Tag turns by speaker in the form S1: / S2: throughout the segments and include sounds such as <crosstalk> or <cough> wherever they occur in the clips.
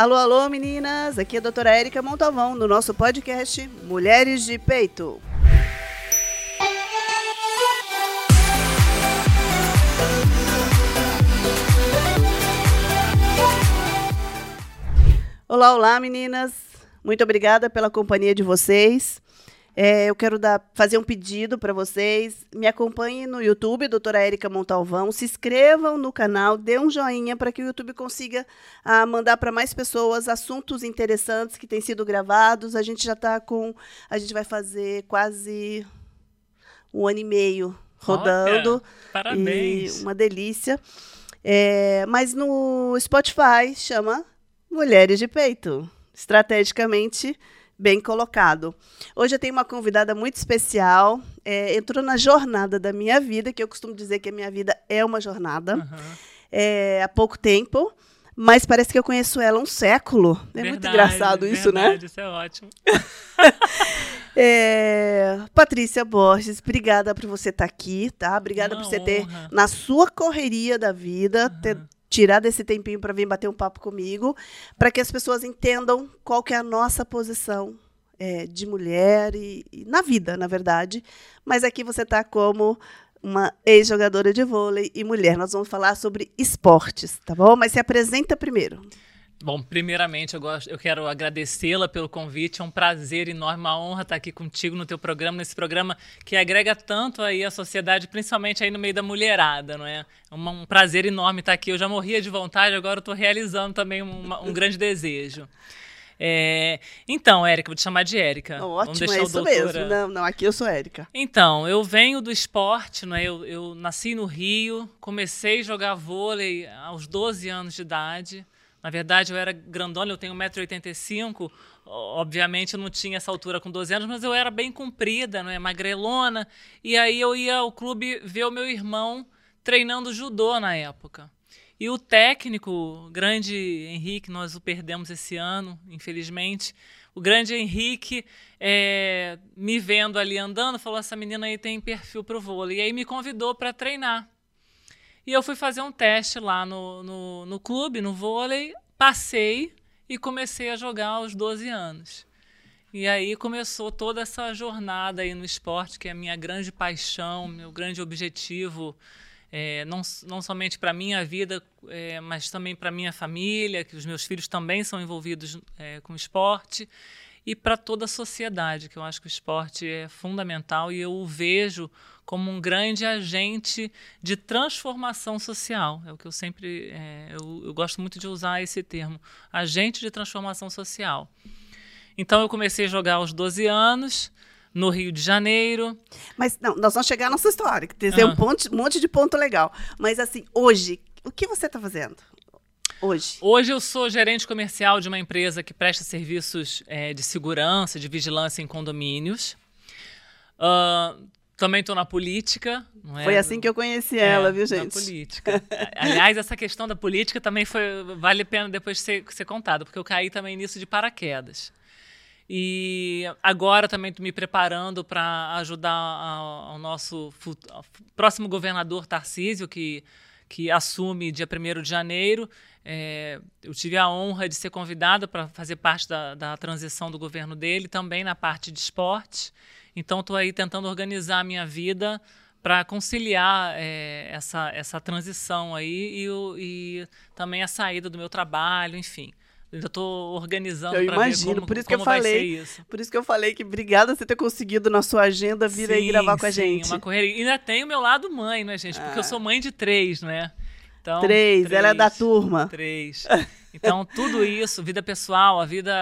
S1: Alô, alô, meninas! Aqui é a doutora Érica Montalvão, no nosso podcast Mulheres de Peito. Olá, olá, meninas! Muito obrigada pela companhia de vocês. É, eu quero dar, fazer um pedido para vocês. Me acompanhem no YouTube, doutora Érica Montalvão. Se inscrevam no canal, dê um joinha para que o YouTube consiga ah, mandar para mais pessoas assuntos interessantes que têm sido gravados. A gente já está com. A gente vai fazer quase um ano e meio rodando. Olha,
S2: parabéns!
S1: uma delícia. É, mas no Spotify chama Mulheres de Peito. Estrategicamente bem colocado. Hoje eu tenho uma convidada muito especial. É, entrou na jornada da minha vida, que eu costumo dizer que a minha vida é uma jornada. Uhum. É, há pouco tempo. Mas parece que eu conheço ela há um século. É verdade, muito engraçado isso,
S2: né? verdade, né? Isso é ótimo. <laughs>
S1: é, Patrícia Borges, obrigada por você estar tá aqui, tá? Obrigada Uma por você honra. ter, na sua correria da vida, uhum. ter tirar desse tempinho para vir bater um papo comigo, para que as pessoas entendam qual que é a nossa posição é, de mulher e, e, na vida, na verdade. Mas aqui você está como uma ex-jogadora de vôlei e mulher. Nós vamos falar sobre esportes, tá bom? Mas se apresenta primeiro.
S2: Bom, primeiramente eu, gosto, eu quero agradecê-la pelo convite. É um prazer enorme, uma honra estar aqui contigo no teu programa, nesse programa que agrega tanto aí a sociedade, principalmente aí no meio da mulherada, não é? É um, prazer enorme estar aqui. Eu já morria de vontade, agora estou realizando também um, um grande desejo. É, então, Érica, vou te chamar de Érica.
S1: Ótimo, é isso mesmo. Não, não, aqui eu sou Érica.
S2: Então, eu venho do esporte, não é? eu, eu nasci no Rio, comecei a jogar vôlei aos 12 anos de idade. Na verdade, eu era grandona, eu tenho 1,85m. Obviamente, eu não tinha essa altura com 12 anos, mas eu era bem comprida, não é? magrelona. E aí eu ia ao clube ver o meu irmão treinando judô na época. E o técnico, grande Henrique, nós o perdemos esse ano, infelizmente. O grande Henrique, é, me vendo ali andando, falou: essa menina aí tem perfil para o vôlei. E aí me convidou para treinar. E eu fui fazer um teste lá no, no, no clube, no vôlei, passei e comecei a jogar aos 12 anos. E aí começou toda essa jornada aí no esporte, que é a minha grande paixão, meu grande objetivo, é, não, não somente para a minha vida, é, mas também para a minha família, que os meus filhos também são envolvidos é, com esporte, e para toda a sociedade, que eu acho que o esporte é fundamental e eu o vejo como um grande agente de transformação social. É o que eu sempre. É, eu, eu gosto muito de usar esse termo, agente de transformação social. Então eu comecei a jogar aos 12 anos no Rio de Janeiro.
S1: Mas não, nós vamos chegar na nossa história, que tem um, ponto, um monte de ponto legal. Mas assim, hoje, o que você está fazendo? Hoje?
S2: Hoje eu sou gerente comercial de uma empresa que presta serviços é, de segurança, de vigilância em condomínios. Uh, também estou na política.
S1: É? Foi assim que eu conheci ela, é, viu, gente?
S2: Na política. Aliás, essa questão da política também foi vale a pena depois ser, ser contado, porque eu caí também nisso de paraquedas. E agora também estou me preparando para ajudar ao, nosso ao próximo governador Tarcísio, que, que assume dia 1 de janeiro. É, eu tive a honra de ser convidada para fazer parte da, da transição do governo dele, também na parte de esporte. Então, estou aí tentando organizar a minha vida para conciliar é, essa, essa transição aí e, e, também a saída do meu trabalho, enfim. Ainda estou organizando
S1: para ver como, por isso que eu falei, isso. Por isso que eu falei que obrigada por ter conseguido na sua agenda vir sim, aí gravar com a gente.
S2: Uma correria. E ainda tem o meu lado mãe, né, gente? Porque ah. eu sou mãe de três, não é?
S1: Então, três, três, ela é da turma.
S2: Três. Então, tudo isso, vida pessoal, a vida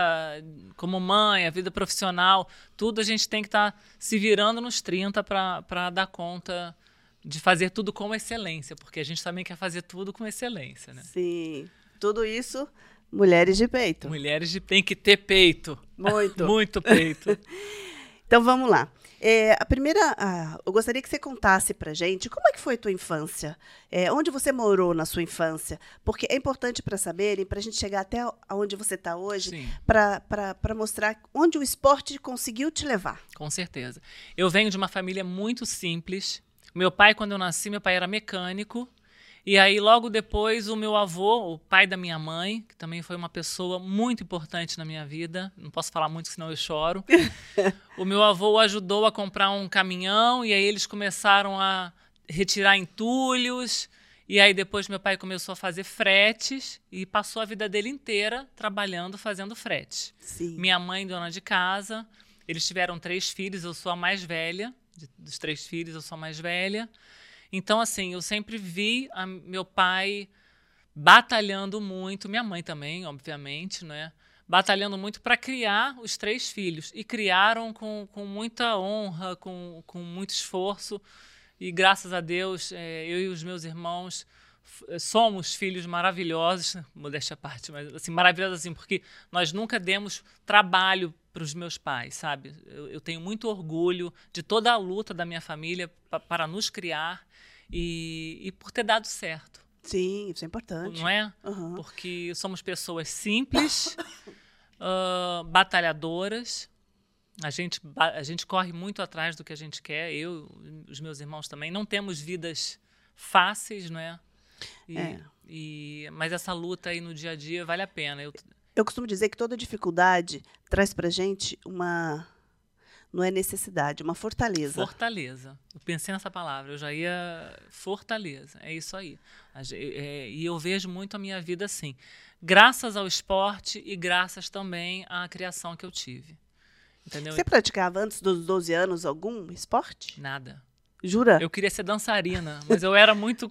S2: como mãe, a vida profissional, tudo a gente tem que estar tá se virando nos 30 para dar conta de fazer tudo com excelência, porque a gente também quer fazer tudo com excelência, né?
S1: Sim. Tudo isso, mulheres de peito.
S2: Mulheres de tem que ter peito.
S1: Muito. <laughs>
S2: Muito peito. <laughs>
S1: então vamos lá. É, a primeira, ah, eu gostaria que você contasse para gente como é que foi a tua infância, é, onde você morou na sua infância, porque é importante para saberem, para a gente chegar até onde você está hoje, para mostrar onde o esporte conseguiu te levar.
S2: Com certeza. Eu venho de uma família muito simples. Meu pai, quando eu nasci, meu pai era mecânico E aí, logo depois, o meu avô, o pai da minha mãe, que também foi uma pessoa muito importante na minha vida, não posso falar muito, senão eu choro. <laughs> o meu avô ajudou a comprar um caminhão e aí eles começaram a retirar entulhos. E aí depois meu pai começou a fazer fretes e passou a vida dele inteira trabalhando, fazendo frete.
S1: Sim.
S2: Minha mãe, dona de casa, eles tiveram três filhos, eu sou a mais velha, dos três filhos eu sou a mais velha. Então, assim, eu sempre vi a, meu pai batalhando muito, minha mãe também, obviamente, né? Batalhando muito para criar os três filhos. E criaram com, com muita honra, com, com muito esforço. E graças a Deus, é, eu e os meus irmãos somos filhos maravilhosos, modéstia à parte, mas assim, maravilhosos assim, porque nós nunca demos trabalho para os meus pais, sabe? Eu, eu, tenho muito orgulho de toda a luta da minha família para nos criar e, e por ter dado certo.
S1: Sim, isso é importante.
S2: Não é? Uhum. Porque somos pessoas simples, uh, <laughs> batalhadoras. A gente, a gente corre muito atrás do que a gente quer. Eu, os meus irmãos também. Não temos vidas fáceis, não é? E, é. E, mas essa luta aí no dia a dia vale a pena. Eu,
S1: eu costumo dizer que toda dificuldade traz pra gente uma não é necessidade, uma fortaleza.
S2: Fortaleza. Eu pensei nessa palavra, eu já ia. Fortaleza, é isso aí. É, e eu vejo muito a minha vida assim. Graças ao esporte e graças também à criação que eu tive. Entendeu?
S1: Você praticava antes dos 12 anos algum esporte?
S2: Nada.
S1: Jura?
S2: Eu queria ser dançarina, mas eu era muito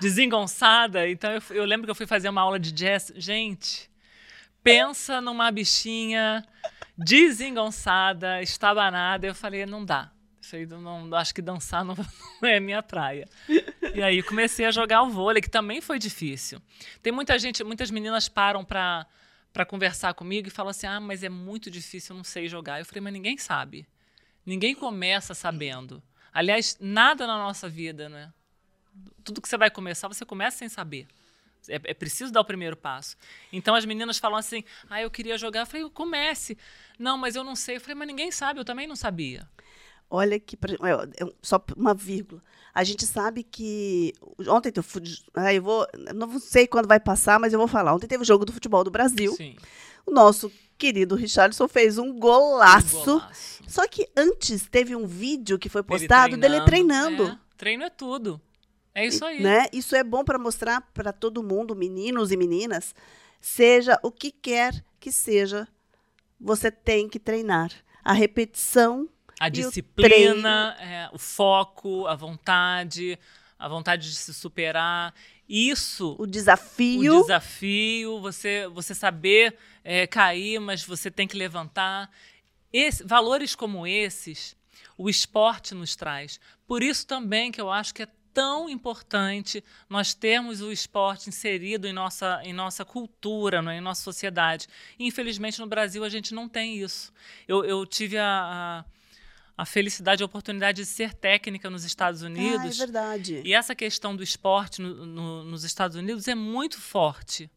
S2: desengonçada, então eu, eu lembro que eu fui fazer uma aula de jazz. Gente, pensa numa bichinha desengonçada, estabanada. Eu falei, não dá. Não, acho que dançar não, <laughs> não é minha praia. E aí comecei a jogar o vôlei, que também foi difícil. Tem muita gente, muitas meninas param para para conversar comigo e falam assim: "Ah, mas é muito difícil, eu não sei jogar". Eu falei: "Mas ninguém sabe. Ninguém começa sabendo. Aliás, nada na nossa vida, né? Tudo que você vai começar, você começa sem saber. É, é, preciso dar o primeiro passo. Então as meninas falam assim: ah, eu queria jogar. Eu falei, comece. Não, mas eu não sei. Eu falei, mas ninguém sabe, eu também não sabia.
S1: Olha que. Só uma vírgula. A gente sabe que. Ontem eu fui. Eu vou. Não sei quando vai passar, mas eu vou falar. Ontem teve o jogo do futebol do Brasil.
S2: Sim.
S1: O nosso querido Richardson fez um golaço. Um golaço. Só que antes teve um vídeo que foi postado dele treinando.
S2: É, treino é tudo. É isso aí.
S1: Né? Isso é bom para mostrar para todo mundo, meninos e meninas, seja o que quer que seja, você tem que treinar. A repetição.
S2: A disciplina, o, é, o foco, a vontade, a vontade de se superar. Isso.
S1: O desafio.
S2: O desafio, você, você saber é, cair, mas você tem que levantar. Esse, valores como esses, o esporte nos traz. Por isso também que eu acho que é tão importante nós termos o esporte inserido em nossa, em nossa cultura, né, em nossa sociedade. infelizmente, no Brasil, a gente não tem isso. Eu, eu tive a, a a felicidade e a oportunidade de ser técnica nos Estados Unidos. Ah, é
S1: verdade.
S2: E essa questão do esporte no, no, nos Estados Unidos é muito forte.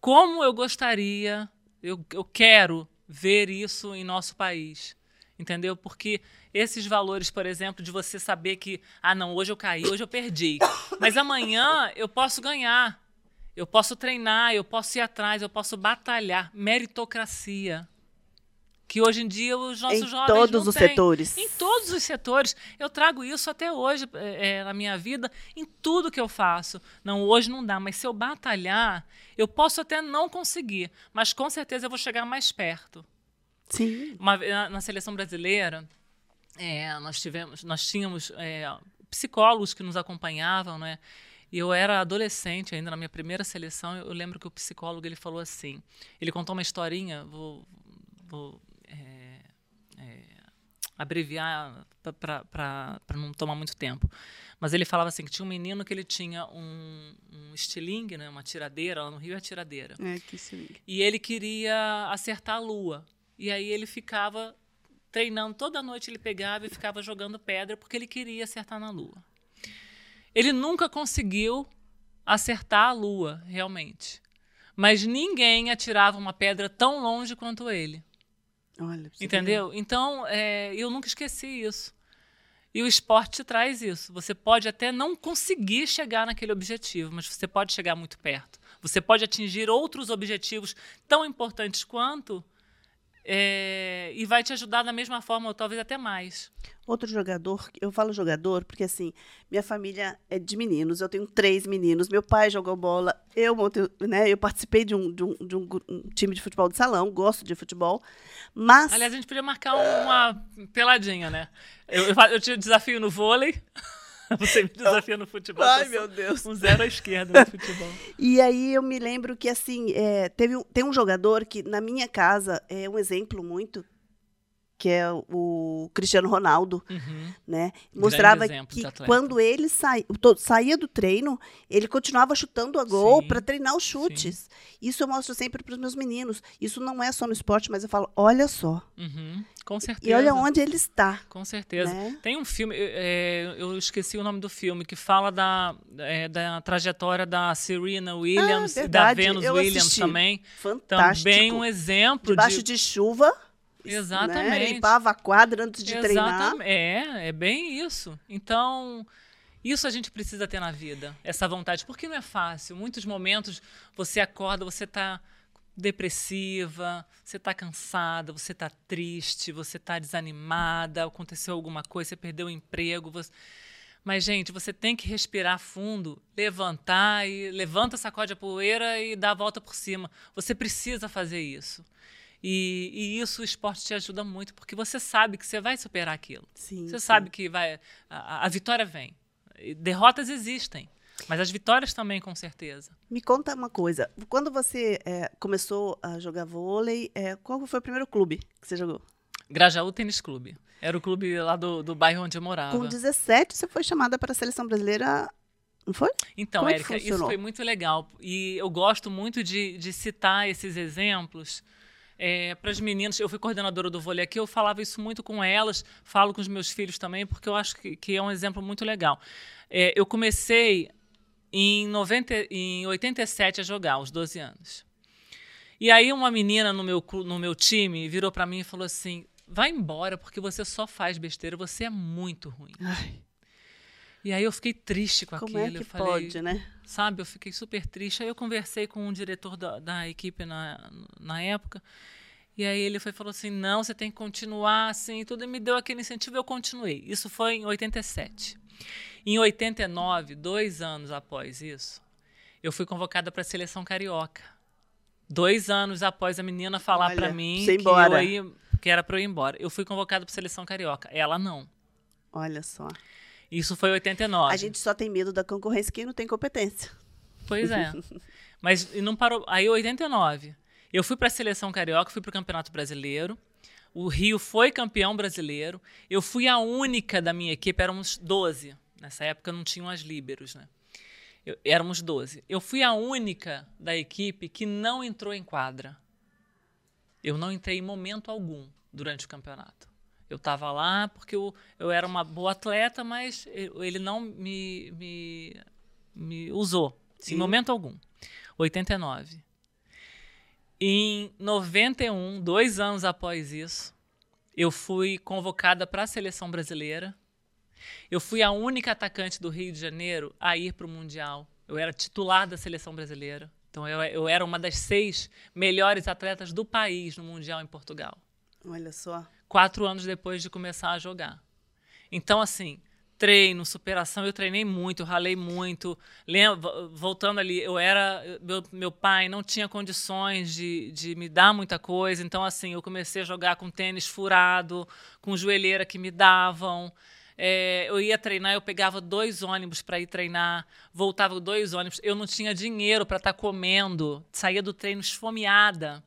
S2: Como eu gostaria, eu, eu quero ver isso em nosso país entendeu? Porque esses valores, por exemplo, de você saber que, ah, não, hoje eu caí, hoje eu perdi, mas amanhã eu posso ganhar, eu posso treinar, eu posso ir atrás, eu posso batalhar, meritocracia. Que hoje em dia os nossos
S1: em
S2: jovens
S1: todos os
S2: têm.
S1: setores.
S2: Em todos os setores. Eu trago isso até hoje é, na minha vida, em tudo que eu faço. Não, hoje não dá, mas se eu batalhar, eu posso até não conseguir, mas com certeza eu vou chegar mais perto.
S1: Sim.
S2: Uma, na, na seleção brasileira, é, nós tivemos, nós tínhamos é, psicólogos que nos acompanhavam, né? E eu era adolescente ainda na minha primeira seleção. Eu lembro que o psicólogo ele falou assim. Ele contou uma historinha. Vou, vou é, é, abreviar para não tomar muito tempo. Mas ele falava assim que tinha um menino que ele tinha um, um estilingue, né, uma tiradeira, lá no Rio é tiradeira.
S1: É, que estilingue.
S2: E ele queria acertar a lua. E aí ele ficava treinando toda noite, ele pegava e ficava jogando pedra porque ele queria acertar na lua. Ele nunca conseguiu acertar a lua, realmente. Mas ninguém atirava uma pedra tão longe quanto ele.
S1: Olha,
S2: Entendeu? Então, é, eu nunca esqueci isso. E o esporte te traz isso. Você pode até não conseguir chegar naquele objetivo, mas você pode chegar muito perto. Você pode atingir outros objetivos tão importantes quanto é, e vai te ajudar da mesma forma, ou talvez até mais.
S1: Outro jogador, eu falo jogador porque assim, minha família é de meninos, eu tenho três meninos, meu pai jogou bola, eu montei, né, eu participei de um, de um, de um, um time de futebol de salão, gosto de futebol, mas...
S2: Aliás, a gente podia marcar uma peladinha, né? Eu, eu, eu desafio no vôlei... <laughs> Você me desafia no futebol.
S1: Ai, meu Deus.
S2: Um zero à esquerda no futebol. <laughs>
S1: e aí eu me lembro que, assim, é, teve um, tem um jogador que, na minha casa, é um exemplo muito, que é o Cristiano Ronaldo, uhum. né? Mostrava que quando ele saía, saía do treino, ele continuava chutando a gol para treinar os chutes. Sim. Isso eu mostro sempre para os meus meninos. Isso não é só no esporte, mas eu falo, olha só.
S2: Uhum. Com certeza.
S1: E olha onde ele está.
S2: Com certeza. Né? Tem um filme, é, eu esqueci o nome do filme, que fala da, é, da trajetória da Serena Williams ah, e da Venus eu Williams assisti. também.
S1: Fantástico.
S2: Também um exemplo
S1: Debaixo
S2: de,
S1: de chuva.
S2: Exatamente. Né?
S1: Limpava a quadra antes de
S2: Exatamente. treinar. É, é bem isso. Então, isso a gente precisa ter na vida, essa vontade, porque não é fácil. Muitos momentos você acorda, você está depressiva, você está cansada, você está triste, você está desanimada, aconteceu alguma coisa, você perdeu o emprego. Você... Mas, gente, você tem que respirar fundo, levantar e levanta, sacode a poeira e dá a volta por cima. Você precisa fazer isso. E, e, isso o esporte te ajuda muito, porque você sabe que você vai superar aquilo.
S1: Sim,
S2: você
S1: sim.
S2: sabe que vai, a, a vitória vem. Derrotas existem, mas as vitórias também, com certeza.
S1: Me conta uma coisa. Quando você é, começou a jogar vôlei, é, qual foi o primeiro clube que você jogou?
S2: Grajaú Tênis Clube. Era o clube lá do, do bairro onde eu morava.
S1: Com 17, você foi chamada para a seleção brasileira não foi?
S2: Então, é Érica, isso foi muito legal. E eu gosto muito de, de citar esses exemplos, é, para as meninas, eu fui coordenadora do vôlei aqui, eu falava isso muito com elas, falo com os meus filhos também, porque eu acho que, que é um exemplo muito legal. É, eu comecei em, 90, em 87 a jogar, aos 12 anos. E aí uma menina no meu, no meu time virou para mim e falou assim, vai embora, porque você só faz besteira, você é muito ruim. Ai. E aí eu fiquei triste com
S1: Como
S2: aquilo.
S1: Como é que
S2: falei,
S1: pode, né?
S2: Sabe, eu fiquei super triste. Aí eu conversei com um diretor da, da equipe na, na época. E aí ele foi falou assim: não, você tem que continuar assim, tudo. E me deu aquele incentivo e eu continuei. Isso foi em 87. Em 89, dois anos após isso, eu fui convocada para a seleção carioca. Dois anos após a menina falar para mim que, eu ia, que era para eu ir embora. Eu fui convocada para a seleção carioca. Ela não.
S1: Olha só.
S2: Isso foi 89.
S1: A gente só tem medo da concorrência quem não tem competência.
S2: Pois é. <laughs> Mas não parou. Aí 89. Eu fui para a seleção carioca, fui para o Campeonato Brasileiro. O Rio foi campeão brasileiro. Eu fui a única da minha equipe, éramos 12. Nessa época não tinham as líberos, né? Eu, éramos 12. Eu fui a única da equipe que não entrou em quadra. Eu não entrei em momento algum durante o campeonato. Eu estava lá porque eu, eu era uma boa atleta, mas ele não me, me, me usou Sim. em momento algum. 89. Em 91, dois anos após isso, eu fui convocada para a seleção brasileira. Eu fui a única atacante do Rio de Janeiro a ir para o Mundial. Eu era titular da seleção brasileira. Então, eu, eu era uma das seis melhores atletas do país no Mundial em Portugal.
S1: Olha só
S2: quatro anos depois de começar a jogar. Então, assim, treino, superação, eu treinei muito, eu ralei muito. Lembra, voltando ali, eu era. Meu, meu pai não tinha condições de, de me dar muita coisa, então, assim, eu comecei a jogar com tênis furado, com joelheira que me davam. É, eu ia treinar, eu pegava dois ônibus para ir treinar, voltava dois ônibus. Eu não tinha dinheiro para estar tá comendo, saía do treino esfomeada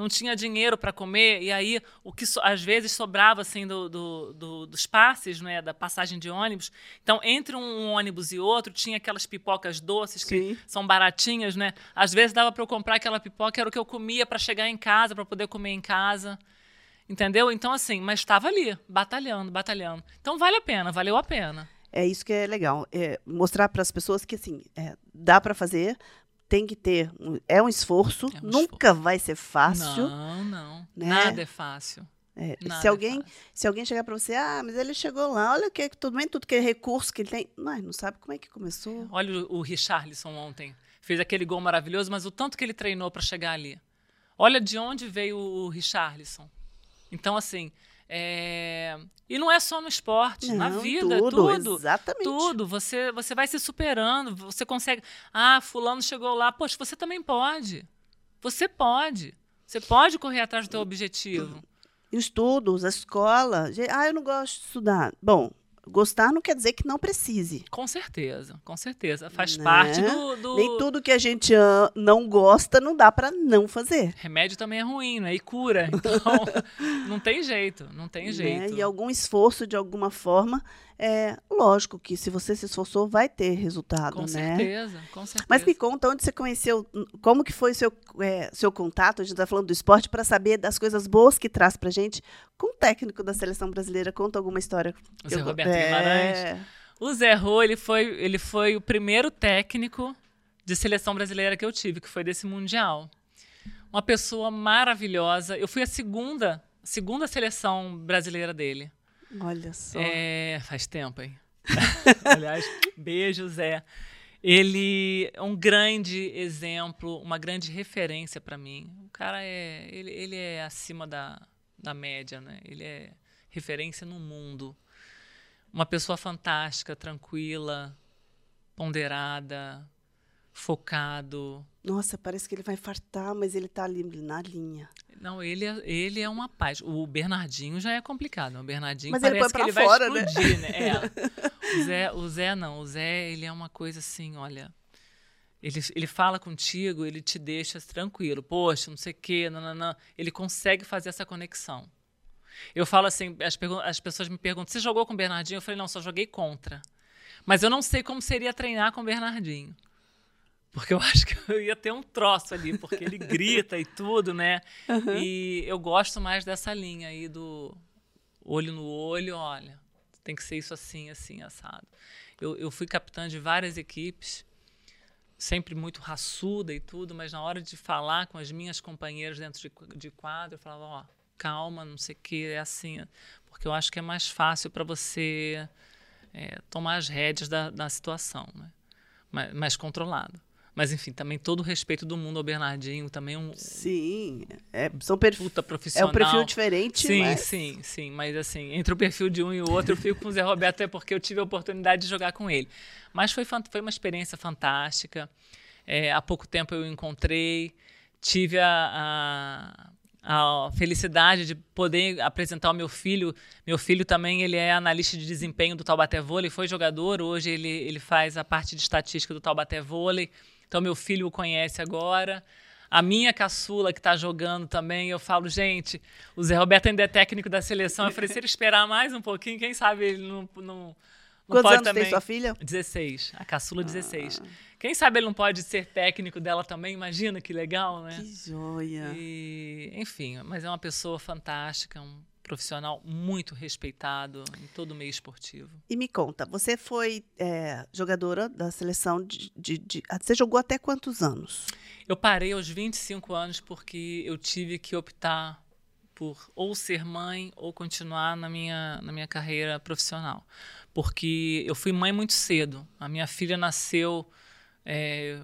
S2: não tinha dinheiro para comer, e aí o que so, às vezes sobrava assim do, do, do, dos passes, né, da passagem de ônibus. Então, entre um ônibus e outro, tinha aquelas pipocas doces que Sim. são baratinhas, né? Às vezes dava para eu comprar aquela pipoca, era o que eu comia para chegar em casa, para poder comer em casa. Entendeu? Então, assim, mas estava ali, batalhando, batalhando. Então, vale a pena, valeu a pena.
S1: É isso que é legal, é mostrar para as pessoas que assim é, dá para fazer, tem que ter. É um esforço, é um nunca esforço. vai ser fácil.
S2: Não, não. Né? Nada é fácil.
S1: É, se
S2: é
S1: alguém se alguém chegar para você, ah, mas ele chegou lá, olha que tudo bem, tudo que é recurso que ele tem, não, não sabe como é que começou.
S2: Olha o, o Richarlison ontem, fez aquele gol maravilhoso, mas o tanto que ele treinou para chegar ali. Olha de onde veio o Richarlison. Então assim, é... E não é só no esporte, não, na vida, tudo, tudo.
S1: Exatamente.
S2: Tudo. Você, você vai se superando, você consegue. Ah, fulano chegou lá. Poxa, você também pode. Você pode. Você pode correr atrás do seu objetivo.
S1: Estudos, a escola. Ah, eu não gosto de estudar. Bom, Gostar não quer dizer que não precise.
S2: Com certeza, com certeza. Faz né? parte do, do,
S1: Nem tudo que a gente não gosta não dá para não fazer.
S2: Remédio também é ruim, né? E cura. <laughs> Então, não tem jeito, não tem né? jeito.
S1: Né? E algum esforço, de alguma forma, é lógico que se você se esforçou, vai ter resultado,
S2: com
S1: né?
S2: Certeza, com certeza.
S1: Mas me conta onde você conheceu, como que foi o seu, é, seu contato, a gente está falando do esporte, para saber das coisas boas que traz para gente com o técnico da seleção brasileira. Conta alguma história.
S2: O Zé Roberto é... Guimarães. O Zé Rô, ele foi, ele foi o primeiro técnico de seleção brasileira que eu tive, que foi desse Mundial. Uma pessoa maravilhosa. Eu fui a segunda, segunda seleção brasileira dele.
S1: Olha só.
S2: É, faz tempo, hein? <laughs> Aliás, beijo, Zé. Ele é um grande exemplo, uma grande referência para mim. O cara é, ele, ele é acima da, da média, né? Ele é referência no mundo. Uma pessoa fantástica, tranquila, ponderada, focado.
S1: Nossa, parece que ele vai fartar, mas ele está ali na linha.
S2: Não, ele é, ele é uma paz. O Bernardinho já é complicado. O Bernardinho
S1: Mas
S2: parece
S1: ele
S2: que ele
S1: fora,
S2: vai explodir, né? né? É. <laughs> O, Zé, o Zé não. O Zé, ele é uma coisa assim, olha... Ele, ele fala contigo, ele te deixa tranquilo. Poxa, não sei o quê, não, não, não. Ele consegue fazer essa conexão. Eu falo assim, as, as pessoas me perguntam, você jogou com o Bernardinho? Eu falei, não, só joguei contra. Mas eu não sei como seria treinar com o Bernardinho. Porque eu <laughs> acho que eu ia ter um troço ali, porque ele grita e tudo, né? Uhum. E eu gosto mais dessa linha aí do olho no olho, olha, tem que ser isso assim, assim, assado. Eu, eu fui capitã de várias equipes, sempre muito raçuda e tudo, mas na hora de falar com as minhas companheiras dentro de, de quadro, eu falava, ó, calma, não sei o que, é assim. Porque eu acho que é mais fácil para você é, tomar as rédeas da, da situação, né? mais, mais controlado. Mas, enfim, também todo o respeito do mundo ao Bernardinho, também um.
S1: Sim, é, são perfis.
S2: Puta profissional.
S1: É um perfil diferente,
S2: Sim,
S1: mas...
S2: sim, sim. Mas, assim, entre o perfil de um e o outro, eu fico com o Zé Roberto, até porque eu tive a oportunidade de jogar com ele. Mas foi, foi uma experiência fantástica. É, há pouco tempo eu o encontrei, tive a, a a felicidade de poder apresentar o meu filho. Meu filho também ele é analista de desempenho do Taubaté Vôlei, foi jogador, hoje ele, ele faz a parte de estatística do Taubaté Vôlei. Então, meu filho o conhece agora. A minha caçula que está jogando também, eu falo, gente, o Zé Roberto ainda é técnico da seleção. Eu falei, se ele esperar mais um pouquinho, quem sabe ele não. não, não
S1: Quantos
S2: pode
S1: anos
S2: também.
S1: tem sua filha?
S2: 16. A caçula, 16. Ah. Quem sabe ele não pode ser técnico dela também? Imagina que legal, né?
S1: Que joia.
S2: E, enfim, mas é uma pessoa fantástica, um profissional muito respeitado em todo o meio esportivo.
S1: E me conta, você foi é, jogadora da seleção de, de, de, Você jogou até quantos anos?
S2: Eu parei aos 25 anos porque eu tive que optar por ou ser mãe ou continuar na minha, na minha carreira profissional. Porque eu fui mãe muito cedo. A minha filha nasceu. É,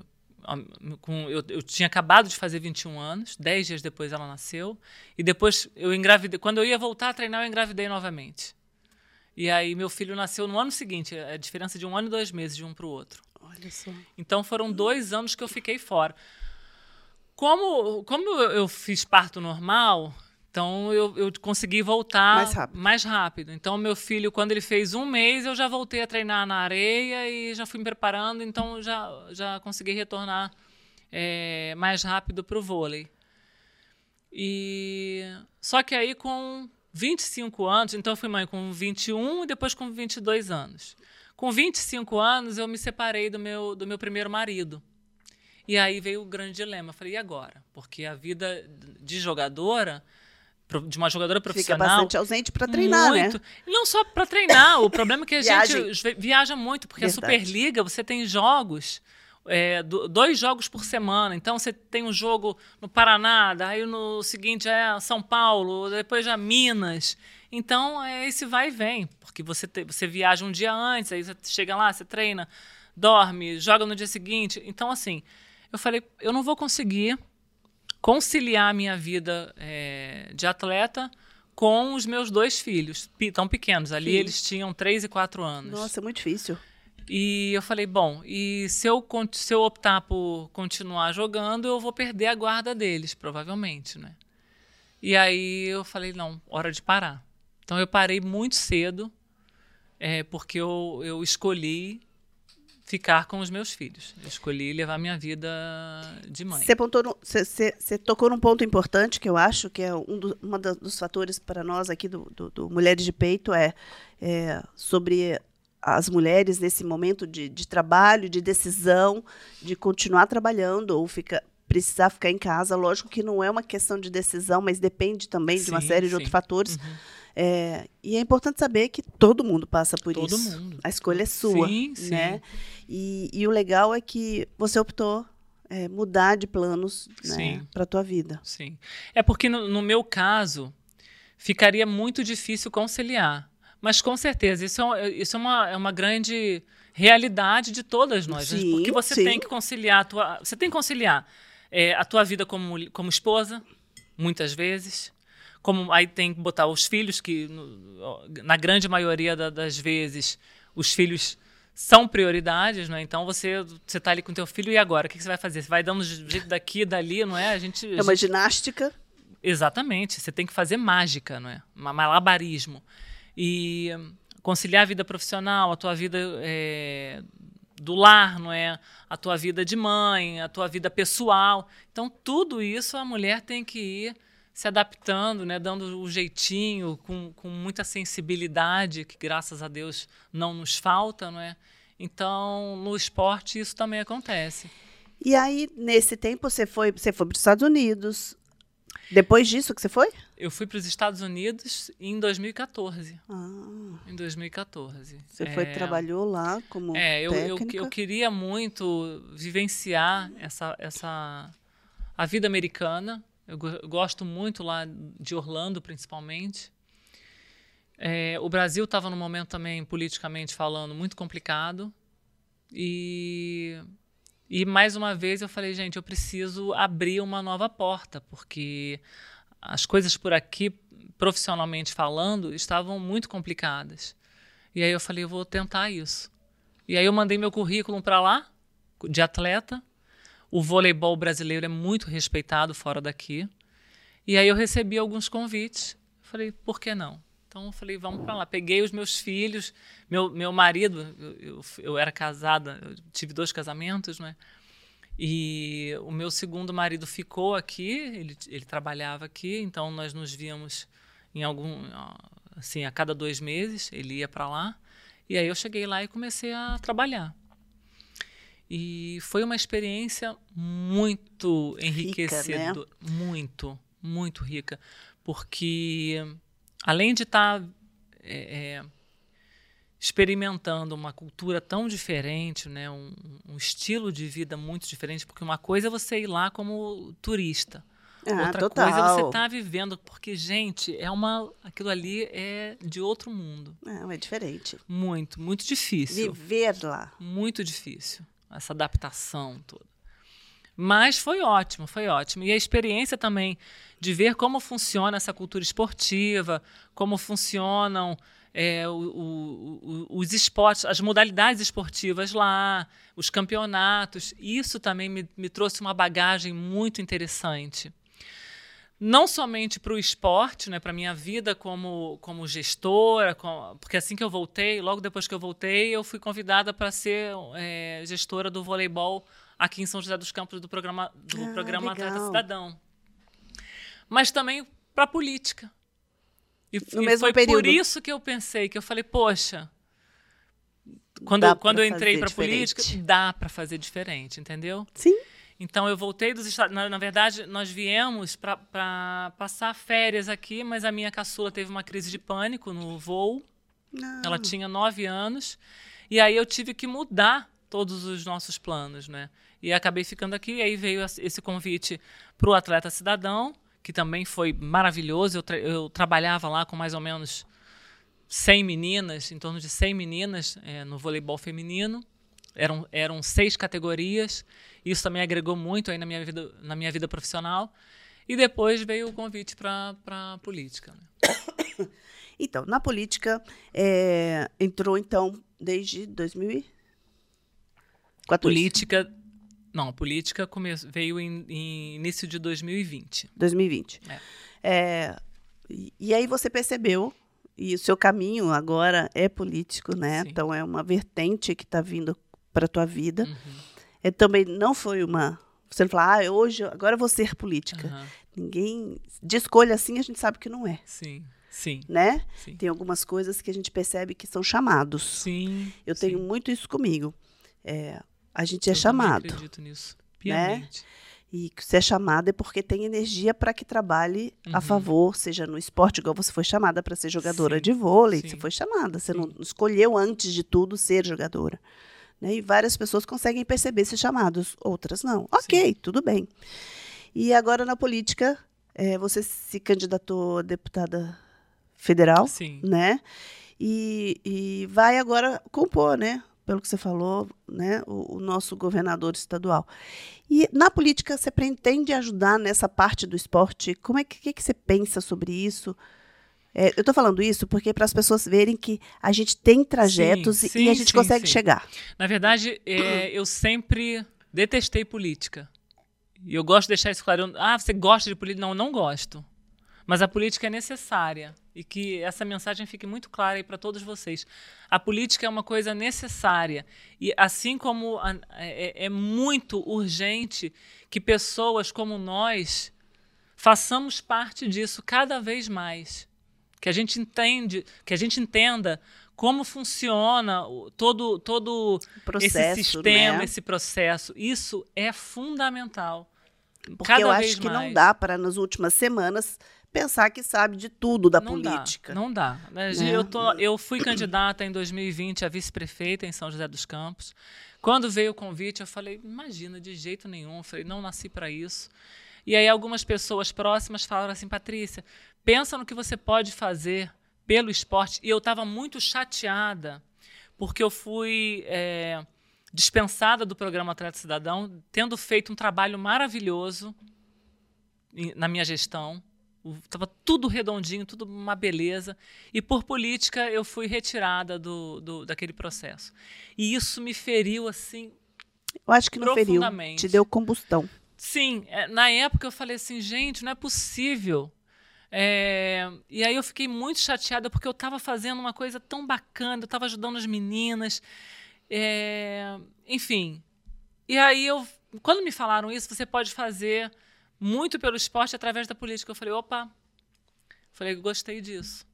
S2: com, eu, eu, tinha acabado de fazer 21 anos, 10 dias depois ela nasceu, e depois eu engravidei. Quando eu ia voltar a treinar, eu engravidei novamente. E aí meu filho nasceu no ano seguinte, a diferença de um ano e dois meses de um para o outro.
S1: Olha só.
S2: Então foram dois anos que eu fiquei fora. Como, como eu fiz parto normal, então eu, eu consegui voltar
S1: mais rápido.
S2: mais rápido. Então meu filho, quando ele fez um mês, eu já voltei a treinar na areia e já fui me preparando. Então já, já consegui retornar é, mais rápido para o vôlei. E só que aí com 25 anos, então eu fui mãe com 21 e depois com 22 anos. Com 25 anos eu me separei do meu do meu primeiro marido. E aí veio o grande dilema. Eu falei, e agora? Porque a vida de jogadora de uma jogadora profissional.
S1: Fica bastante ausente para treinar,
S2: né? muito.
S1: né?
S2: Não só para treinar, o problema é que a gente viaja muito, porque Verdade. a Superliga, você tem jogos é, dois jogos por semana. Então você tem um jogo no Paraná, aí no seguinte é São Paulo, depois já Minas. Então é esse vai e vem, porque você, te, você viaja um dia antes, aí você chega lá, você treina, dorme, joga no dia seguinte. Então, assim, eu falei, eu não vou conseguir conciliar a minha vida é, de atleta com os meus dois filhos, tão pequenos. Ali Sim. eles tinham 3 e 4 anos.
S1: Nossa, é muito difícil.
S2: E eu falei, bom, e se eu, se eu optar por continuar jogando, eu vou perder a guarda deles, provavelmente, né? E aí eu falei, não, hora de parar. Então eu parei muito cedo, é, porque eu, eu escolhi ficar com os meus filhos. Eu escolhi levar minha vida de mãe.
S1: Você tocou num ponto importante que eu acho que é um do, uma dos fatores para nós aqui do, do, do Mulheres de Peito é, é sobre as mulheres nesse momento de, de trabalho, de decisão, de continuar trabalhando ou ficar, precisar ficar em casa. Lógico que não é uma questão de decisão, mas depende também sim, de uma série sim. de outros fatores. Uhum. É, e é importante saber que todo mundo passa por todo isso. Mundo. A escolha é sua. Sim, né? E, e, o legal é que você optou é, mudar de planos né, para a tua vida.
S2: Sim. É porque no, no meu caso ficaria muito difícil conciliar mas com certeza, isso é, isso é, uma, é uma grande realidade de todas nós. Né? Sim, porque você sim. tem que conciliar a tua, você tem que conciliar é, a tua vida como, como esposa, muitas vezes. Como aí tem que botar os filhos, que na grande maioria da, das vezes os filhos são prioridades, né? Então você você está ali com teu filho e agora o que, que, você vai fazer? Você vai dando jeito daqui, dali, não é? A gente
S1: é uma
S2: gente...
S1: ginástica.
S2: Exatamente. Você tem que fazer mágica, não é? Malabarismo e conciliar a vida profissional, a tua vida é, do lar, não é? A tua vida de mãe, a tua vida pessoal. Então, tudo isso a mulher tem que ir se adaptando, né? Dando o jeitinho, com, com muita sensibilidade, que graças a Deus não nos falta, não é? Então, no esporte isso também acontece.
S1: E aí, nesse tempo, você foi, você foi para os Estados Unidos, depois disso que você foi?
S2: Eu fui para os Estados Unidos em 2014. Ah. Em 2014.
S1: Você é, foi trabalhou lá como é, eu?
S2: Eu, eu queria muito vivenciar essa, essa a vida americana. Eu, gosto muito lá de Orlando, principalmente. É, o Brasil estava num momento também, politicamente falando, muito complicado. E e mais uma vez eu falei, gente, eu preciso abrir uma nova porta, porque as coisas por aqui, profissionalmente falando, estavam muito complicadas. E aí eu falei, eu vou tentar isso. E aí eu mandei meu currículo para lá, de atleta. O voleibol brasileiro é muito respeitado fora daqui. E aí eu recebi alguns convites. Falei, por que não? Então eu falei, vamos para lá. Peguei os meus filhos, meu, meu marido, eu, eu, eu era casada, eu tive dois casamentos, né? E o meu segundo marido ficou aqui, ele, ele trabalhava aqui, então nós nos víamos em algum, assim, a cada dois meses, ele ia para lá. E aí eu cheguei lá e comecei a trabalhar. E foi uma experiência muito enriquecedora, né? muito, muito rica, porque além de estar tá, é, é, experimentando uma cultura tão diferente, né, um, um, estilo de vida muito diferente, porque uma coisa é você ir lá como turista. Ah, Outra total. coisa é você estar tá vivendo, porque, gente, é uma. Aquilo ali é de outro mundo.
S1: Não, é diferente.
S2: Muito, muito difícil.
S1: Viver lá.
S2: Muito difícil. Essa adaptação toda. Mas foi ótimo, foi ótimo. E a experiência também de ver como funciona essa cultura esportiva, como funcionam é, o, o, os esportes, as modalidades esportivas lá, os campeonatos. Isso também me, me trouxe uma bagagem muito interessante. Não somente para o esporte, né, para minha vida como, como gestora, com, porque assim que eu voltei, logo depois que eu voltei, eu fui convidada para ser é, gestora do voleibol aqui em São José dos Campos do programa, do ah, programa Atleta Cidadão mas também para a política. E, no e mesmo foi período. por isso que eu pensei, que eu falei, poxa, quando, eu, quando eu entrei para política, dá para fazer diferente, entendeu?
S1: Sim.
S2: Então eu voltei dos Estados na, na verdade, nós viemos para passar férias aqui, mas a minha caçula teve uma crise de pânico no voo. Não. Ela tinha nove anos. E aí eu tive que mudar todos os nossos planos, né? E acabei ficando aqui, e aí veio esse convite para o Atleta Cidadão, que também foi maravilhoso. Eu, tra eu, trabalhava lá com mais ou menos 100 meninas, em torno de 100 meninas é, no voleibol feminino. Eram, eram seis categorias. Isso também agregou muito aí na minha vida, na minha vida profissional. E depois veio o convite para a política. Né? <coughs>
S1: Então, na política, é, entrou então desde 2014.
S2: Política não, a política come... veio em, em, início de 2020.
S1: 2020. É. É, e, aí você percebeu, e o seu caminho agora é político, né? Sim. Então é uma vertente que está vindo para a tua vida. Uhum. É, também não foi uma. Você não fala, ah, hoje, agora eu vou ser política. Uhum. Ninguém. De escolha assim, a gente sabe que não é.
S2: Sim. Sim.
S1: Né? Sim. Tem algumas coisas que a gente percebe que são chamados.
S2: Sim.
S1: Eu tenho
S2: sim.
S1: muito isso comigo. É, a gente é Eu chamado.
S2: acredito nisso. Né? Piamente. Né?
S1: E se é chamado é porque tem energia para que trabalhe uhum. a favor, seja no esporte, igual você foi chamada para ser jogadora sim, de vôlei, sim. você foi chamada, você sim. não escolheu antes de tudo ser jogadora. Né? E várias pessoas conseguem perceber esses chamados, outras não. Ok, tudo bem. E agora na política, é, você se candidatou a deputada federal, né? E, e vai agora compor, né? pelo que você falou, né, o, o, nosso governador estadual. E na política você pretende ajudar nessa parte do esporte? Como é que, que, que você pensa sobre isso? É, eu estou falando isso porque para as pessoas verem que a gente tem trajetos sim, e, sim, e, a gente sim, consegue chegar.
S2: Na verdade, é, eu sempre detestei política. E eu gosto de deixar isso claro. Ah, você gosta de política? Não, eu não gosto. Mas a política é necessária e que essa mensagem fique muito clara aí para todos vocês. A política é uma coisa necessária e assim como a, é, é muito urgente que pessoas como nós façamos parte disso cada vez mais, que a gente entende, que a gente entenda como funciona todo todo processo, esse sistema, né? esse processo. Isso é fundamental.
S1: Porque Cada eu acho que mais. não dá para nas últimas semanas pensar que sabe de tudo da
S2: não
S1: política.
S2: Dá, não dá. Né? Eu, tô, eu fui candidata em 2020 a vice-prefeita em São José dos Campos. Quando veio o convite, eu falei, imagina, de jeito nenhum. Eu falei, não nasci para isso. E aí algumas pessoas próximas falaram assim, Patrícia, pensa no que você pode fazer pelo esporte. E eu estava muito chateada, porque eu fui é, dispensada do programa Atleta Cidadão, tendo feito um trabalho maravilhoso na minha gestão. Estava tudo redondinho, tudo uma beleza. E por política eu fui retirada do, do, daquele processo. E isso me feriu assim.
S1: Eu acho que não feriu. Te deu combustão.
S2: Sim, é, na época eu falei assim, gente, não é possível. É, e aí eu fiquei muito chateada porque eu estava fazendo uma coisa tão bacana, eu estava ajudando as meninas. É, enfim. E aí eu, quando me falaram isso, você pode fazer muito pelo esporte através da política. Eu falei, opa, falei, gostei disso.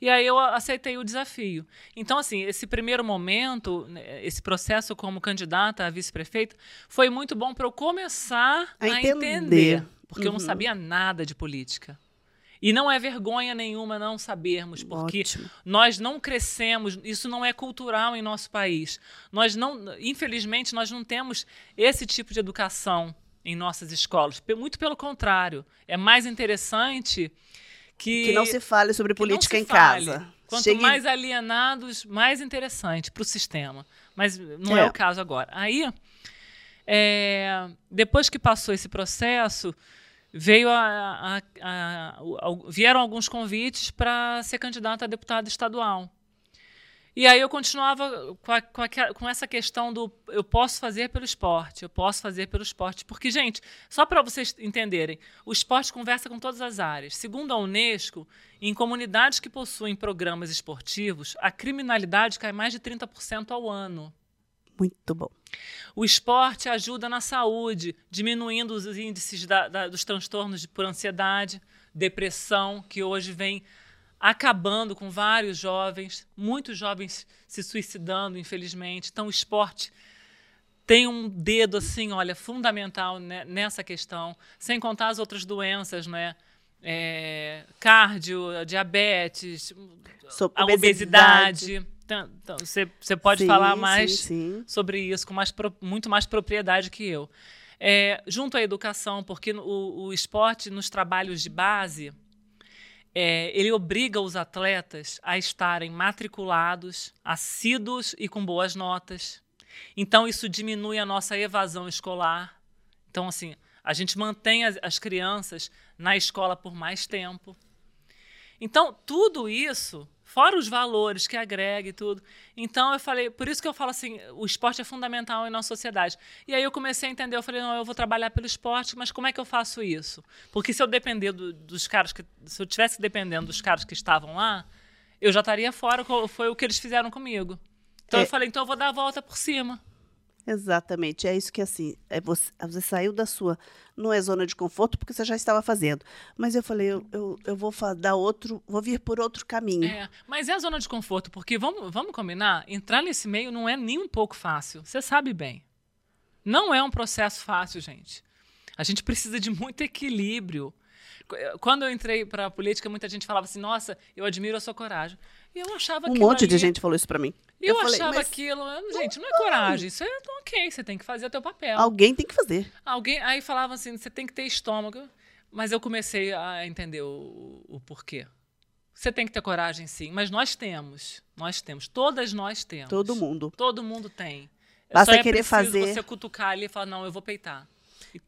S2: E aí eu aceitei o desafio. Então, assim, esse primeiro momento, né, esse processo como candidata a vice-prefeita, foi muito bom para eu começar a, a entender. entender. Porque uhum. eu não uhum. sabia nada de política. E não é vergonha nenhuma não sabermos, porque Ótimo. nós não crescemos, isso não é cultural em nosso país. Nós não, infelizmente, nós não temos esse tipo de educação em nossas escolas. Muito pelo contrário, é mais interessante que
S1: que não se fale sobre política em fale. casa.
S2: Quanto Chegue... mais alienados, mais interessante para o sistema. Mas não é. é. o caso agora. Aí, é, depois que passou esse processo, veio a, a, a, vieram alguns convites para ser candidata a deputada estadual. E aí eu continuava com, a, com, a, com, essa questão do eu posso fazer pelo esporte, eu posso fazer pelo esporte. Porque, gente, só para vocês entenderem, o esporte conversa com todas as áreas. Segundo a Unesco, em comunidades que possuem programas esportivos, a criminalidade cai mais de 30% ao ano.
S1: Muito bom.
S2: O esporte ajuda na saúde, diminuindo os índices da, da, dos transtornos de, por ansiedade, depressão, que hoje vem acabando com vários jovens, muitos jovens se suicidando, infelizmente. Então, o esporte tem um dedo, assim, olha, fundamental né, nessa questão, sem contar as outras doenças, né? é, cardio, diabetes,
S1: a
S2: obesidade. Então, então, você, você pode sim, falar mais sim, sim. sobre isso com mais, muito mais propriedade que eu. É, junto à educação, porque o, o esporte nos trabalhos de base, é, ele obriga os atletas a estarem matriculados, assíduos e com boas notas. Então, isso diminui a nossa evasão escolar. Então, assim, a gente mantém as, as crianças na escola por mais tempo. Então, tudo isso Fora os valores que agrega e tudo. Então eu falei, por isso que eu falo assim, o esporte é fundamental em nossa sociedade. E aí eu comecei a entender, eu falei, não, eu vou trabalhar pelo esporte, mas como é que eu faço isso? Porque se eu depender do, dos caras que. Se eu tivesse dependendo dos caras que estavam lá, eu já estaria fora, foi o que eles fizeram comigo. Então é. eu falei, então eu vou dar a volta por cima.
S1: Exatamente, é isso que assim, é você, você saiu da sua, não é zona de conforto porque você já estava fazendo, mas eu falei, eu, eu, eu vou dar outro, vou vir por outro caminho.
S2: É, mas é a zona de conforto, porque vamos, vamos combinar, entrar nesse meio não é nem um pouco fácil, você sabe bem. Não é um processo fácil, gente. A gente precisa de muito equilíbrio. Quando eu entrei para a política, muita gente falava assim: Nossa, eu admiro a sua coragem. Eu achava
S1: Um monte ali... de gente falou isso para mim.
S2: Eu, eu falei, achava aquilo, gente, não é coragem, isso é ok, você tem que fazer o teu papel.
S1: Alguém tem que fazer.
S2: Alguém, aí falava assim, você tem que ter estômago. Mas eu comecei a entender o, o porquê. Você tem que ter coragem, sim, mas nós temos. Nós temos. Todas nós temos.
S1: Todo mundo.
S2: Todo mundo tem.
S1: Basta Só é querer fazer.
S2: você cutucar ali e falar, não, eu vou peitar.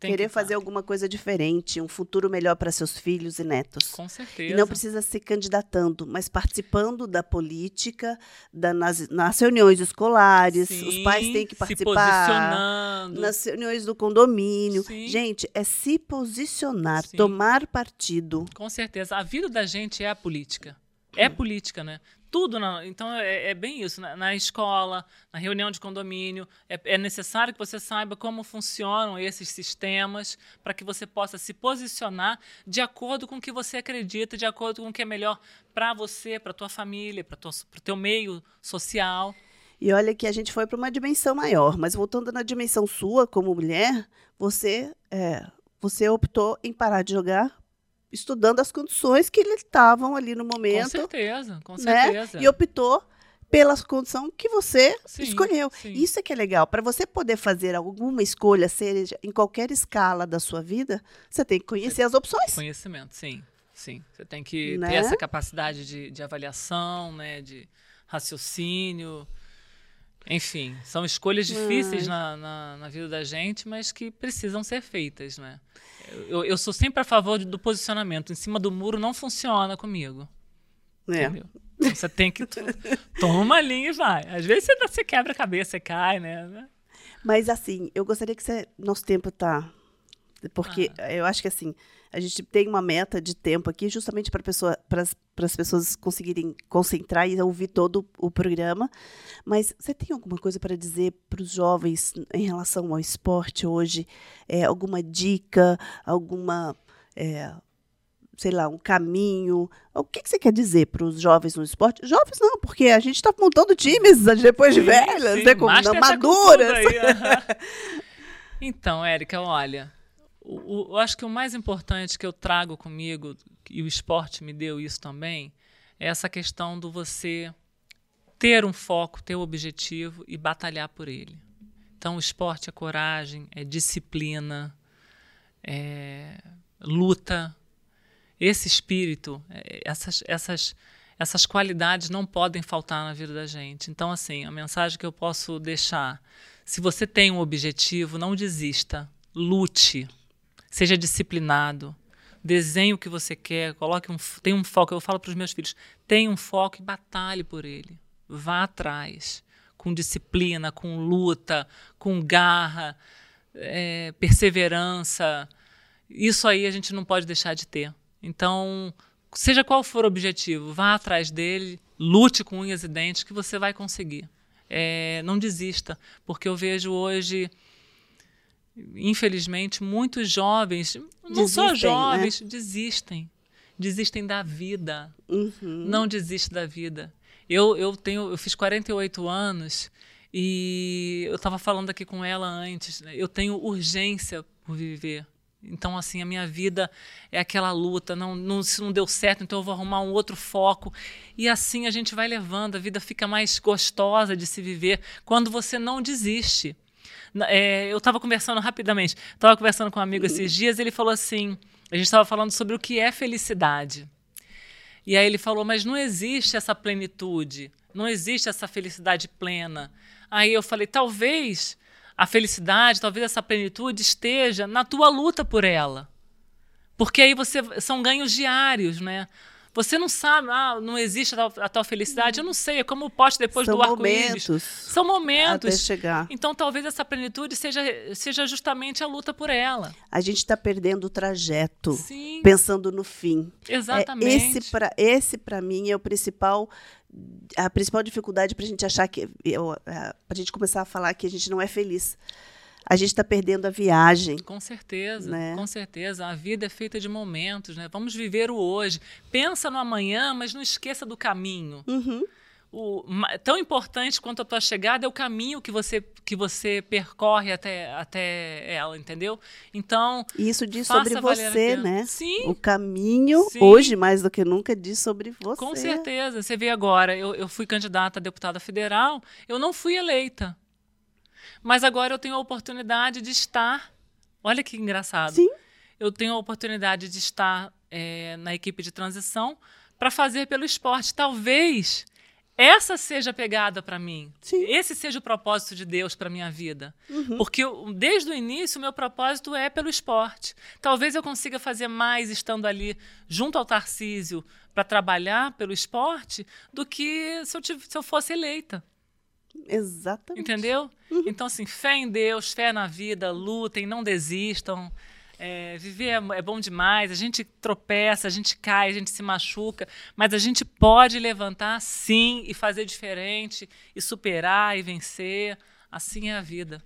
S1: Querer que fazer alguma coisa diferente, um futuro melhor para seus filhos e netos.
S2: Com certeza.
S1: E não precisa se candidatando, mas participando da política, da, nas, nas reuniões escolares. Sim, os pais têm que participar. Nas reuniões do condomínio. Sim. Gente, é se posicionar, Sim. tomar partido.
S2: Com certeza. A vida da gente é a política. É política, né? Tudo. Na, então, é, é, bem isso. Na, na, escola, na reunião de condomínio, é, é, necessário que você saiba como funcionam esses sistemas para que você possa se posicionar de acordo com o que você acredita, de acordo com o que é melhor para você, para tua família, para o teu meio social.
S1: E olha que a gente foi para uma dimensão maior, mas voltando na dimensão sua como mulher, você é, você optou em parar de jogar estudando as condições que eles estavam ali no momento. Com
S2: certeza, com né? certeza.
S1: E optou pela condição que você sim, escolheu. Sim. Isso é que é legal. Para você poder fazer alguma escolha, seja em qualquer escala da sua vida, você tem que conhecer você, as opções.
S2: Conhecimento, sim. Sim. Você tem que né? ter essa capacidade de, de avaliação, né? de raciocínio. Enfim, são escolhas difíceis na, na, na, vida da gente, mas que precisam ser feitas, né? Eu, eu sou sempre a favor do posicionamento. Em cima do muro não funciona comigo. É. Entendeu? Você tem que. Toma uma linha e vai. Às vezes você, você quebra a cabeça, você cai, né?
S1: Mas assim, eu gostaria que você. Nosso tempo tá. Porque ah. eu acho que assim, a gente tem uma meta de tempo aqui justamente para pessoa, as pessoas conseguirem concentrar e ouvir todo o programa. Mas você tem alguma coisa para dizer para os jovens em relação ao esporte hoje? É, alguma dica, alguma. É, sei lá, um caminho. O que, que você quer dizer para os jovens no esporte? Jovens não, porque a gente está montando times depois de velhas, sim, né, com, maduras. Aí, <laughs>
S2: então, Érica, olha, o, eu acho que o mais importante que eu trago comigo, e o esporte me deu isso também, é essa questão do você ter um foco, ter um objetivo e batalhar por ele. Então, o esporte é coragem, é disciplina, é luta. Esse espírito, é, essas, essas, essas qualidades não podem faltar na vida da gente. Então, assim, a mensagem que eu posso deixar: se você tem um objetivo, não desista, lute seja disciplinado, desenhe o que você quer, coloque um, tenha um foco. Eu falo para os meus filhos, tenha um foco e batalhe por ele. Vá atrás, com disciplina, com luta, com garra, é, perseverança. Isso aí a gente não pode deixar de ter. Então, seja qual for o objetivo, vá atrás dele, lute com unhas e dentes que você vai conseguir. É, não desista, porque eu vejo hoje infelizmente, muitos jovens, não desistem, só né? jovens, né? desistem. Desistem da vida. Uhum. Não desiste da vida. Eu, eu tenho, eu fiz 48 anos e eu estava falando aqui com ela antes. Né? Eu tenho urgência por viver. Então, assim, a minha vida é aquela luta. Não, não, se não deu certo, então eu vou arrumar um outro foco. E assim a gente vai levando. A vida fica mais gostosa de se viver quando você não desiste. É, eu estava conversando rapidamente, estava conversando com um amigo esses dias, ele falou assim: a gente estava falando sobre o que é felicidade. E aí ele falou: mas não existe essa plenitude, não existe essa felicidade plena. Aí eu falei: talvez a felicidade, talvez essa plenitude esteja na tua luta por ela. Porque aí você são ganhos diários, né? Você não sabe, ah, não existe a tal, a tal felicidade. Eu não sei, é como o poste depois
S1: São
S2: do arco-íris. São momentos.
S1: Até chegar.
S2: Então talvez essa plenitude seja, seja justamente a luta por ela.
S1: A gente está perdendo o trajeto,
S2: Sim.
S1: pensando no fim.
S2: Exatamente.
S1: É, esse para esse para mim é o principal a principal dificuldade para a gente achar que para a gente começar a falar que a gente não é feliz a gente está perdendo a viagem.
S2: Com certeza, né? com certeza. A vida é feita de momentos, né? Vamos viver o hoje. Pensa no amanhã, mas não esqueça do caminho.
S1: Uhum.
S2: O, tão importante quanto a tua chegada é o caminho que você, que você percorre até, até ela, entendeu? Então.
S1: Isso diz sobre você, né?
S2: Sim.
S1: O caminho, Sim. hoje mais do que nunca, diz sobre você.
S2: Com certeza. Você vê agora, eu, eu fui candidata a deputada federal, eu não fui eleita. Mas agora eu tenho a oportunidade de estar. Olha que engraçado.
S1: Sim.
S2: Eu tenho a oportunidade de estar é, na equipe de transição para fazer pelo esporte. Talvez essa seja a pegada para mim.
S1: Sim.
S2: Esse seja o propósito de Deus para minha vida.
S1: Uhum.
S2: Porque eu, desde o início o meu propósito é pelo esporte. Talvez eu consiga fazer mais estando ali junto ao Tarcísio para trabalhar pelo esporte do que se eu, se eu fosse eleita.
S1: Exatamente.
S2: Entendeu? Uhum. Então, assim, fé em Deus, fé na vida, lutem, não desistam. É, viver é, é, bom demais, a gente tropeça, a gente cai, a gente se machuca, mas a gente pode levantar sim e fazer diferente, e superar e vencer. Assim é a vida.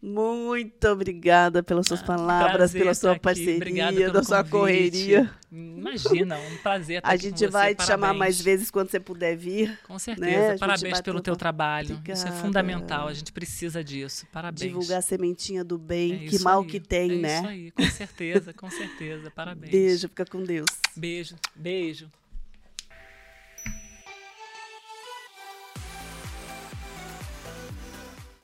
S1: Muito obrigada pelas suas ah, palavras, pela sua parceria, da sua correria.
S2: Imagina, um prazer estar
S1: A gente vai te chamar mais vezes quando você puder vir.
S2: Com certeza. Né? Parabéns pelo teu trabalho. Obrigada. Isso é fundamental. A gente precisa disso. Parabéns.
S1: Divulgar a sementinha do bem, é que mal
S2: aí.
S1: que tem,
S2: é
S1: né?
S2: Isso aí, com certeza, com certeza. Parabéns.
S1: Beijo, fica com Deus.
S2: Beijo, beijo.